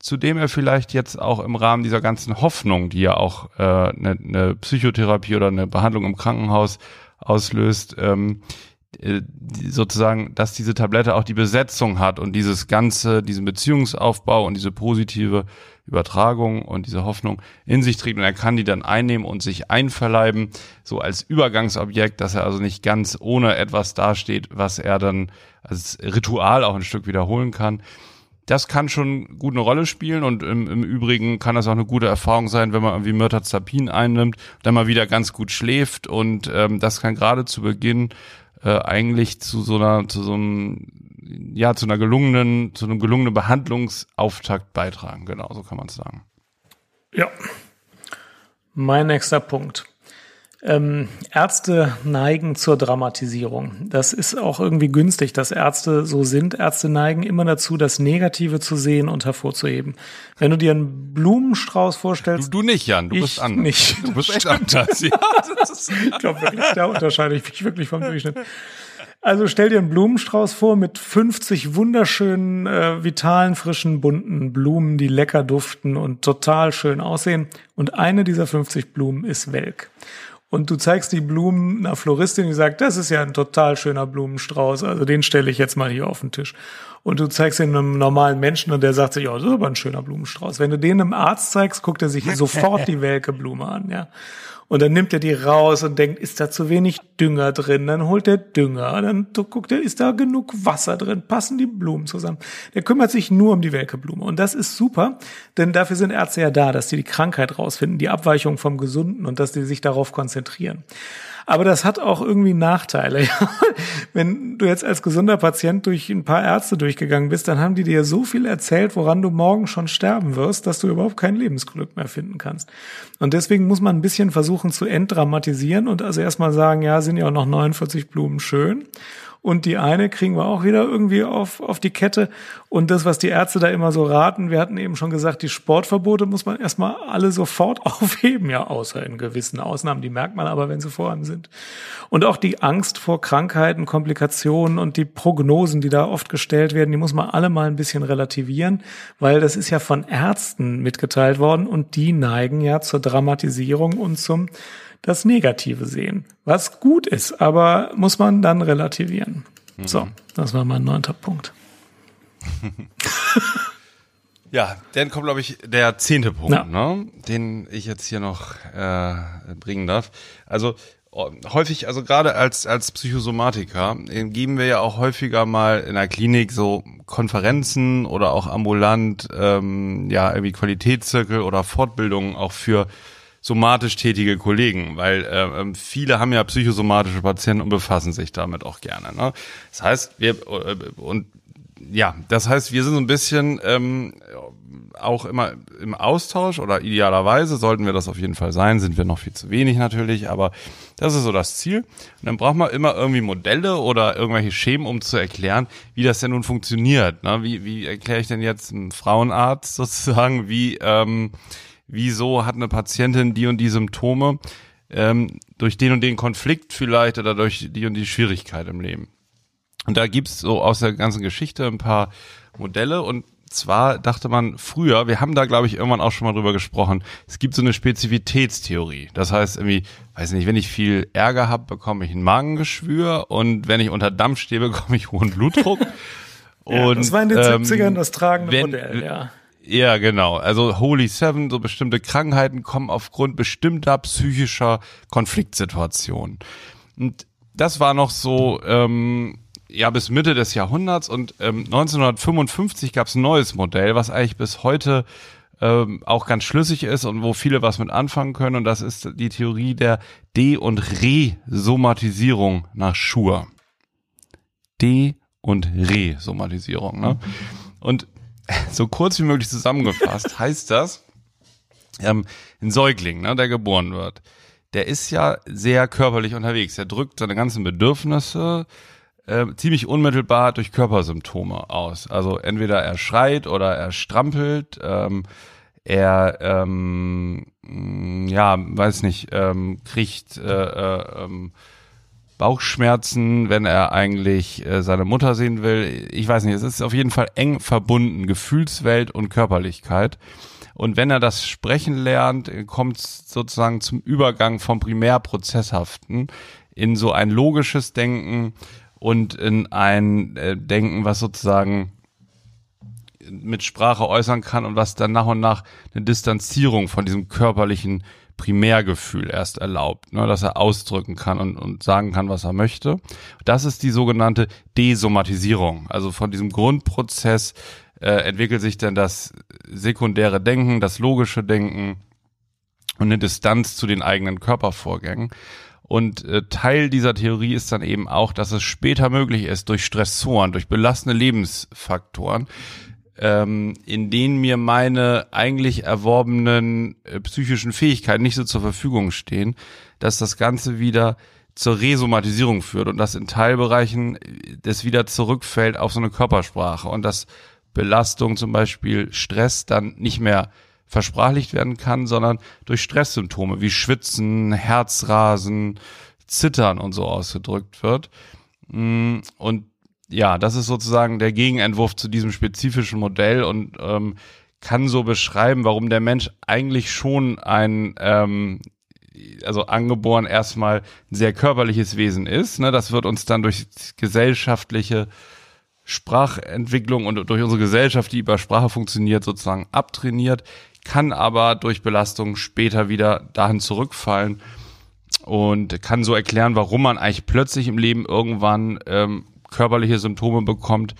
zu dem er vielleicht jetzt auch im Rahmen dieser ganzen Hoffnung, die ja auch äh, eine, eine Psychotherapie oder eine Behandlung im Krankenhaus auslöst, ähm, äh, sozusagen, dass diese Tablette auch die Besetzung hat und dieses ganze, diesen Beziehungsaufbau und diese positive Übertragung und diese Hoffnung in sich trägt. Und er kann die dann einnehmen und sich einverleiben, so als Übergangsobjekt, dass er also nicht ganz ohne etwas dasteht, was er dann als Ritual auch ein Stück wiederholen kann das kann schon gut eine Rolle spielen und im, im Übrigen kann das auch eine gute Erfahrung sein, wenn man irgendwie Mirtazapin einnimmt, dann mal wieder ganz gut schläft und ähm, das kann gerade zu Beginn äh, eigentlich zu so einer, zu so einem, ja, zu einer gelungenen, zu einem gelungenen Behandlungsauftakt beitragen. Genau, so kann man es sagen. Ja. Mein nächster Punkt. Ähm, Ärzte neigen zur Dramatisierung. Das ist auch irgendwie günstig, dass Ärzte so sind. Ärzte neigen immer dazu, das Negative zu sehen und hervorzuheben. Wenn du dir einen Blumenstrauß vorstellst. Du, du nicht, Jan, du bist anders. Nicht. Du bist echt anders. Ja, ich glaube wirklich, da unterscheide ich mich wirklich vom Durchschnitt. Also stell dir einen Blumenstrauß vor mit 50 wunderschönen, äh, vitalen, frischen, bunten Blumen, die lecker duften und total schön aussehen. Und eine dieser 50 Blumen ist welk. Und du zeigst die Blumen einer Floristin, die sagt, das ist ja ein total schöner Blumenstrauß, also den stelle ich jetzt mal hier auf den Tisch. Und du zeigst ihn einem normalen Menschen und der sagt sich, ja, das ist aber ein schöner Blumenstrauß. Wenn du den einem Arzt zeigst, guckt er sich sofort die welke Blume an, ja. Und dann nimmt er die raus und denkt, ist da zu wenig Dünger drin? Dann holt er Dünger, dann guckt er, ist da genug Wasser drin? Passen die Blumen zusammen? Der kümmert sich nur um die Welke-Blume. Und das ist super, denn dafür sind Ärzte ja da, dass die die Krankheit rausfinden, die Abweichung vom Gesunden und dass die sich darauf konzentrieren. Aber das hat auch irgendwie Nachteile. Wenn du jetzt als gesunder Patient durch ein paar Ärzte durchgegangen bist, dann haben die dir so viel erzählt, woran du morgen schon sterben wirst, dass du überhaupt kein Lebensglück mehr finden kannst. Und deswegen muss man ein bisschen versuchen zu entdramatisieren und also erstmal sagen, ja, sind ja auch noch 49 Blumen schön und die eine kriegen wir auch wieder irgendwie auf, auf die Kette. Und das, was die Ärzte da immer so raten, wir hatten eben schon gesagt, die Sportverbote muss man erstmal alle sofort aufheben, ja, außer in gewissen Ausnahmen, die merkt man aber, wenn sie vorhanden sind. Und auch die Angst vor Krankheiten, Komplikationen und die Prognosen, die da oft gestellt werden, die muss man alle mal ein bisschen relativieren, weil das ist ja von Ärzten mitgeteilt worden und die neigen ja zur Dramatisierung und zum das Negative sehen. Was gut ist, aber muss man dann relativieren. Mhm. So, das war mein neunter Punkt. ja, dann kommt, glaube ich, der zehnte Punkt, ja. ne? den ich jetzt hier noch äh, bringen darf. Also häufig, also gerade als, als Psychosomatiker, geben wir ja auch häufiger mal in der Klinik so Konferenzen oder auch ambulant, ähm, ja, irgendwie Qualitätszirkel oder Fortbildungen auch für somatisch tätige Kollegen, weil äh, ähm, viele haben ja psychosomatische Patienten und befassen sich damit auch gerne. Ne? Das heißt, wir äh, und ja, das heißt, wir sind so ein bisschen ähm, auch immer im Austausch oder idealerweise sollten wir das auf jeden Fall sein, sind wir noch viel zu wenig natürlich, aber das ist so das Ziel. Und dann braucht man immer irgendwie Modelle oder irgendwelche Schemen, um zu erklären, wie das denn nun funktioniert. Ne? Wie, wie erkläre ich denn jetzt einem Frauenarzt sozusagen, wie ähm, wieso hat eine Patientin die und die Symptome, ähm, durch den und den Konflikt vielleicht oder durch die und die Schwierigkeit im Leben. Und da gibt's so aus der ganzen Geschichte ein paar Modelle und zwar dachte man früher, wir haben da glaube ich irgendwann auch schon mal drüber gesprochen, es gibt so eine Spezifitätstheorie. Das heißt irgendwie, weiß nicht, wenn ich viel Ärger habe, bekomme ich ein Magengeschwür und wenn ich unter Dampf stehe, bekomme ich hohen Blutdruck. ja, und, das war in den ähm, 70ern das tragende wenn, Modell, ja. Ja, genau. Also Holy Seven, so bestimmte Krankheiten kommen aufgrund bestimmter psychischer Konfliktsituationen. Und das war noch so, ähm, ja, bis Mitte des Jahrhunderts und ähm, 1955 gab es ein neues Modell, was eigentlich bis heute ähm, auch ganz schlüssig ist und wo viele was mit anfangen können. Und das ist die Theorie der De- und Resomatisierung nach Schur. De- und Resomatisierung. Ne? Und so kurz wie möglich zusammengefasst, heißt das, ähm, ein Säugling, ne, der geboren wird, der ist ja sehr körperlich unterwegs. Er drückt seine ganzen Bedürfnisse äh, ziemlich unmittelbar durch Körpersymptome aus. Also entweder er schreit oder er strampelt, ähm, er ähm, ja, weiß nicht, ähm, kriegt äh, äh, ähm, Bauchschmerzen, wenn er eigentlich äh, seine Mutter sehen will. Ich weiß nicht, es ist auf jeden Fall eng verbunden, Gefühlswelt und Körperlichkeit. Und wenn er das Sprechen lernt, kommt es sozusagen zum Übergang vom Primärprozesshaften in so ein logisches Denken und in ein äh, Denken, was sozusagen mit Sprache äußern kann und was dann nach und nach eine Distanzierung von diesem körperlichen Primärgefühl erst erlaubt, ne, dass er ausdrücken kann und, und sagen kann, was er möchte. Das ist die sogenannte Desomatisierung. Also von diesem Grundprozess äh, entwickelt sich dann das sekundäre Denken, das logische Denken und eine Distanz zu den eigenen Körpervorgängen. Und äh, Teil dieser Theorie ist dann eben auch, dass es später möglich ist, durch Stressoren, durch belastende Lebensfaktoren, ähm, in denen mir meine eigentlich erworbenen äh, psychischen Fähigkeiten nicht so zur Verfügung stehen, dass das Ganze wieder zur Resomatisierung führt und dass in Teilbereichen das wieder zurückfällt auf so eine Körpersprache und dass Belastung, zum Beispiel Stress, dann nicht mehr versprachlicht werden kann, sondern durch Stresssymptome wie Schwitzen, Herzrasen, Zittern und so ausgedrückt wird. Mm, und ja, das ist sozusagen der Gegenentwurf zu diesem spezifischen Modell und ähm, kann so beschreiben, warum der Mensch eigentlich schon ein ähm, also angeboren erstmal ein sehr körperliches Wesen ist. Ne? Das wird uns dann durch gesellschaftliche Sprachentwicklung und durch unsere Gesellschaft, die über Sprache funktioniert, sozusagen abtrainiert, kann aber durch Belastung später wieder dahin zurückfallen und kann so erklären, warum man eigentlich plötzlich im Leben irgendwann ähm, körperliche Symptome bekommt,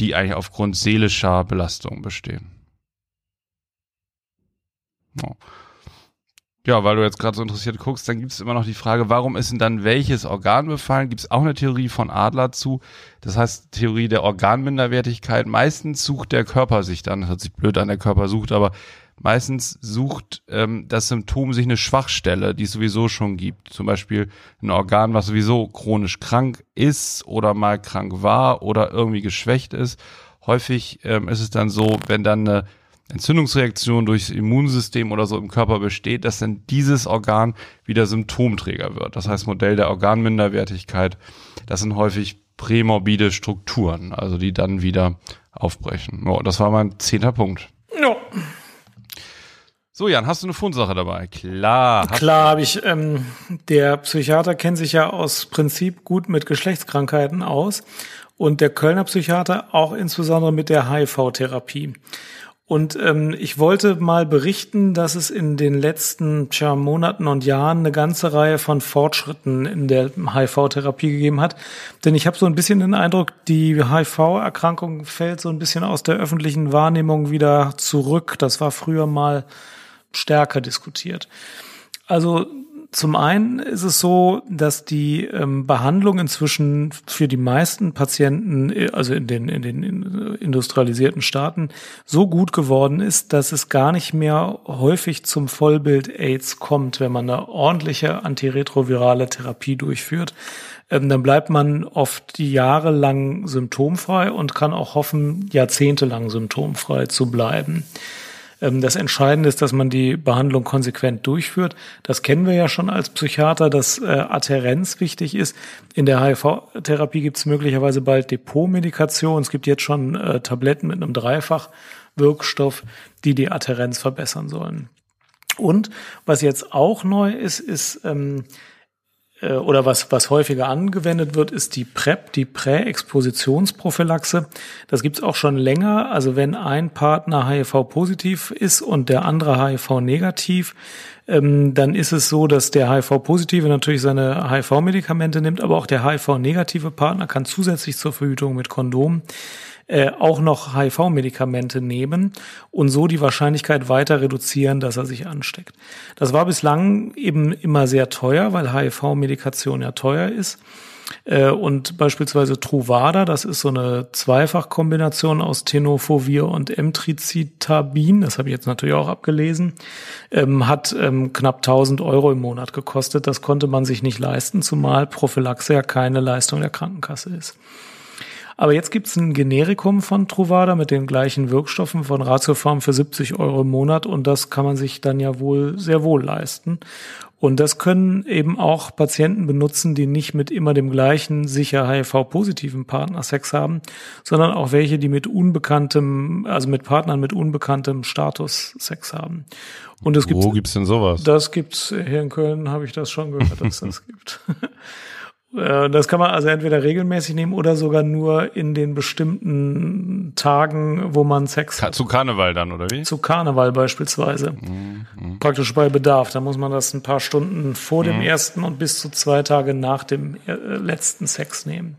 die eigentlich aufgrund seelischer Belastung bestehen. Ja. Weil du jetzt gerade so interessiert guckst, dann gibt es immer noch die Frage, warum ist denn dann welches Organ befallen? Gibt es auch eine Theorie von Adler zu? Das heißt, Theorie der Organminderwertigkeit. Meistens sucht der Körper sich dann, das hört sich blöd an, der Körper sucht, aber meistens sucht ähm, das Symptom sich eine Schwachstelle, die es sowieso schon gibt. Zum Beispiel ein Organ, was sowieso chronisch krank ist oder mal krank war oder irgendwie geschwächt ist. Häufig ähm, ist es dann so, wenn dann eine Entzündungsreaktion durchs Immunsystem oder so im Körper besteht, dass dann dieses Organ wieder Symptomträger wird. Das heißt Modell der Organminderwertigkeit. Das sind häufig prämorbide Strukturen, also die dann wieder aufbrechen. Oh, das war mein zehnter Punkt. Ja. So, Jan, hast du eine Fundsache dabei? Klar. Klar habe ich. Ähm, der Psychiater kennt sich ja aus Prinzip gut mit Geschlechtskrankheiten aus und der Kölner Psychiater auch insbesondere mit der HIV-Therapie. Und ähm, ich wollte mal berichten, dass es in den letzten tja, Monaten und Jahren eine ganze Reihe von Fortschritten in der HIV-Therapie gegeben hat. Denn ich habe so ein bisschen den Eindruck, die HIV-Erkrankung fällt so ein bisschen aus der öffentlichen Wahrnehmung wieder zurück. Das war früher mal stärker diskutiert. Also zum einen ist es so, dass die ähm, Behandlung inzwischen für die meisten Patienten, äh, also in den, in den industrialisierten Staaten, so gut geworden ist, dass es gar nicht mehr häufig zum Vollbild AIDS kommt, wenn man eine ordentliche antiretrovirale Therapie durchführt. Ähm, dann bleibt man oft jahrelang symptomfrei und kann auch hoffen, jahrzehntelang symptomfrei zu bleiben. Ähm, das Entscheidende ist, dass man die Behandlung konsequent durchführt. Das kennen wir ja schon als Psychiater, dass äh, Adherenz wichtig ist. In der HIV-Therapie gibt es möglicherweise bald Depotmedikation. Es gibt jetzt schon äh, Tabletten mit einem Dreifach-Wirkstoff, die die Adherenz verbessern sollen. Und was jetzt auch neu ist, ist ähm, äh, oder was, was häufiger angewendet wird, ist die PrEP, die Präexpositionsprophylaxe. Das gibt's auch schon länger. Also wenn ein Partner HIV-positiv ist und der andere HIV-negativ, ähm, dann ist es so, dass der HIV-Positive natürlich seine HIV-Medikamente nimmt, aber auch der HIV-negative Partner kann zusätzlich zur Verhütung mit Kondom äh, auch noch HIV-Medikamente nehmen und so die Wahrscheinlichkeit weiter reduzieren, dass er sich ansteckt. Das war bislang eben immer sehr teuer, weil HIV-Medikation ja teuer ist. Äh, und beispielsweise Truvada, das ist so eine Zweifachkombination aus Tenofovir und Emtricitabin, das habe ich jetzt natürlich auch abgelesen, ähm, hat ähm, knapp 1000 Euro im Monat gekostet. Das konnte man sich nicht leisten, zumal Prophylaxe ja keine Leistung der Krankenkasse ist. Aber jetzt gibt's ein Generikum von Truvada mit den gleichen Wirkstoffen von Ratiofarm für 70 Euro im Monat und das kann man sich dann ja wohl sehr wohl leisten. Und das können eben auch Patienten benutzen, die nicht mit immer dem gleichen sicher HIV-positiven Partner Sex haben, sondern auch welche, die mit unbekanntem, also mit Partnern mit unbekanntem Status Sex haben. Und es gibt, Wo gibt's denn sowas? Das gibt's hier in Köln, habe ich das schon gehört, dass das gibt. Äh, das kann man also entweder regelmäßig nehmen oder sogar nur in den bestimmten Tagen, wo man Sex hat. Zu Karneval dann, oder wie? Zu Karneval beispielsweise. Mhm, mhm. Praktisch bei Bedarf. Da muss man das ein paar Stunden vor mhm. dem ersten und bis zu zwei Tage nach dem äh, letzten Sex nehmen.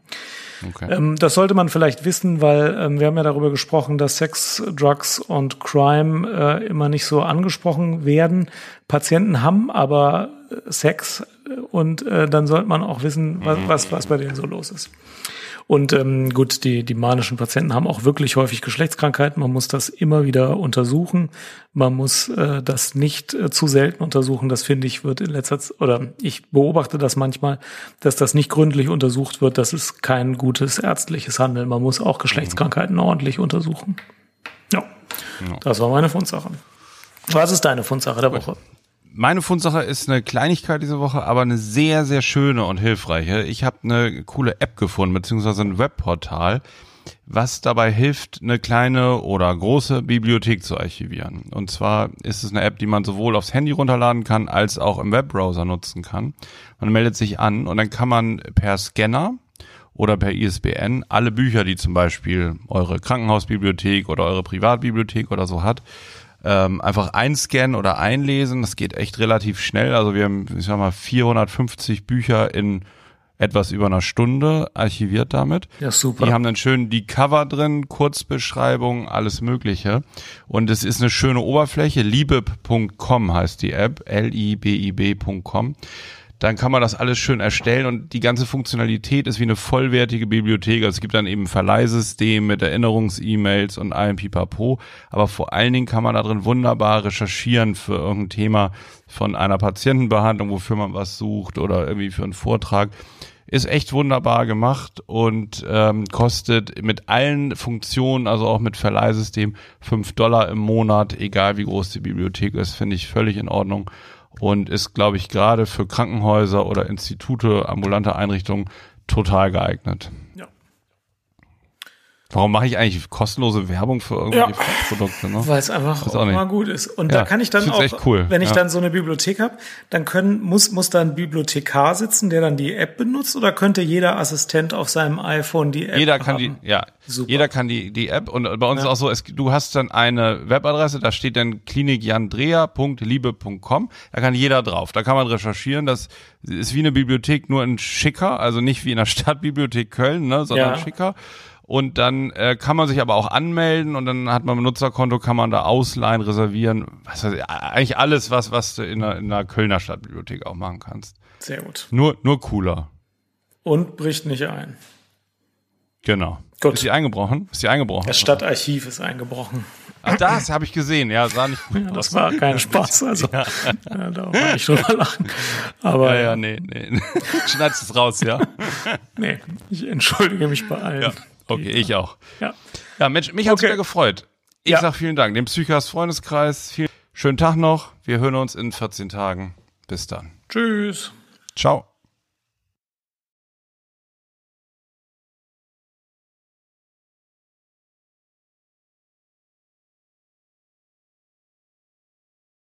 Okay. Ähm, das sollte man vielleicht wissen, weil ähm, wir haben ja darüber gesprochen, dass Sex, Drugs und Crime äh, immer nicht so angesprochen werden. Patienten haben aber Sex und äh, dann sollte man auch wissen, was, was, was bei denen so los ist. Und ähm, gut, die, die manischen Patienten haben auch wirklich häufig Geschlechtskrankheiten. Man muss das immer wieder untersuchen. Man muss äh, das nicht äh, zu selten untersuchen. Das finde ich wird in letzter Zeit, oder ich beobachte das manchmal, dass das nicht gründlich untersucht wird. Das ist kein gutes ärztliches Handeln. Man muss auch Geschlechtskrankheiten ordentlich untersuchen. Ja, das war meine Fundsache. Was ist deine Fundsache der Woche? Meine Fundsache ist eine Kleinigkeit diese Woche, aber eine sehr, sehr schöne und hilfreiche. Ich habe eine coole App gefunden, beziehungsweise ein Webportal, was dabei hilft, eine kleine oder große Bibliothek zu archivieren. Und zwar ist es eine App, die man sowohl aufs Handy runterladen kann, als auch im Webbrowser nutzen kann. Man meldet sich an und dann kann man per Scanner oder per ISBN alle Bücher, die zum Beispiel eure Krankenhausbibliothek oder eure Privatbibliothek oder so hat, ähm, einfach einscannen oder einlesen. Das geht echt relativ schnell. Also wir haben, ich sag mal, 450 Bücher in etwas über einer Stunde archiviert damit. Ja, super. Die haben dann schön die Cover drin, Kurzbeschreibung, alles Mögliche. Und es ist eine schöne Oberfläche. Libib.com heißt die App. L-I-B-I-B.com dann kann man das alles schön erstellen und die ganze Funktionalität ist wie eine vollwertige Bibliothek. Also es gibt dann eben Verleihsystem mit Erinnerungs-E-Mails und allem Pipapo, aber vor allen Dingen kann man da drin wunderbar recherchieren für irgendein Thema von einer Patientenbehandlung, wofür man was sucht oder irgendwie für einen Vortrag. Ist echt wunderbar gemacht und ähm, kostet mit allen Funktionen, also auch mit Verleihsystem, fünf Dollar im Monat, egal wie groß die Bibliothek ist, finde ich völlig in Ordnung und ist, glaube ich, gerade für Krankenhäuser oder Institute, ambulante Einrichtungen total geeignet. Ja. Warum mache ich eigentlich kostenlose Werbung für irgendwelche ja, Produkte? Ne? Weil es einfach auch, auch mal gut ist. Und ja, da kann ich dann auch, cool. wenn ich ja. dann so eine Bibliothek habe, dann können, muss, muss da ein Bibliothekar sitzen, der dann die App benutzt oder könnte jeder Assistent auf seinem iPhone die App Jeder kann haben? die, ja, Super. jeder kann die, die App und bei uns ist auch so, es, du hast dann eine Webadresse, da steht dann klinikjandrea.liebe.com, da kann jeder drauf, da kann man recherchieren, das ist wie eine Bibliothek, nur ein schicker, also nicht wie in der Stadtbibliothek Köln, ne, sondern schicker und dann äh, kann man sich aber auch anmelden und dann hat man ein Benutzerkonto, kann man da ausleihen, reservieren. Was weiß ich, eigentlich alles, was, was du in einer, in einer Kölner Stadtbibliothek auch machen kannst. Sehr gut. Nur, nur cooler. Und bricht nicht ein. Genau. Gut. Ist sie eingebrochen? Ist sie eingebrochen? Das Stadtarchiv ist eingebrochen. Ach, das habe ich gesehen. Ja, sah nicht gut ja, Das war kein Spaß. Also, ja. ja da war ich drüber lachen. Aber, ja, ja, nee, nee. Schneidest es raus, ja? nee, ich entschuldige mich bei allen. Ja. Okay, ich auch. Ja, ja Mensch, mich hat's okay. wieder gefreut. Ich ja. sag vielen Dank. Dem Psychas Freundeskreis, vielen schönen Tag noch. Wir hören uns in 14 Tagen. Bis dann. Tschüss. Ciao.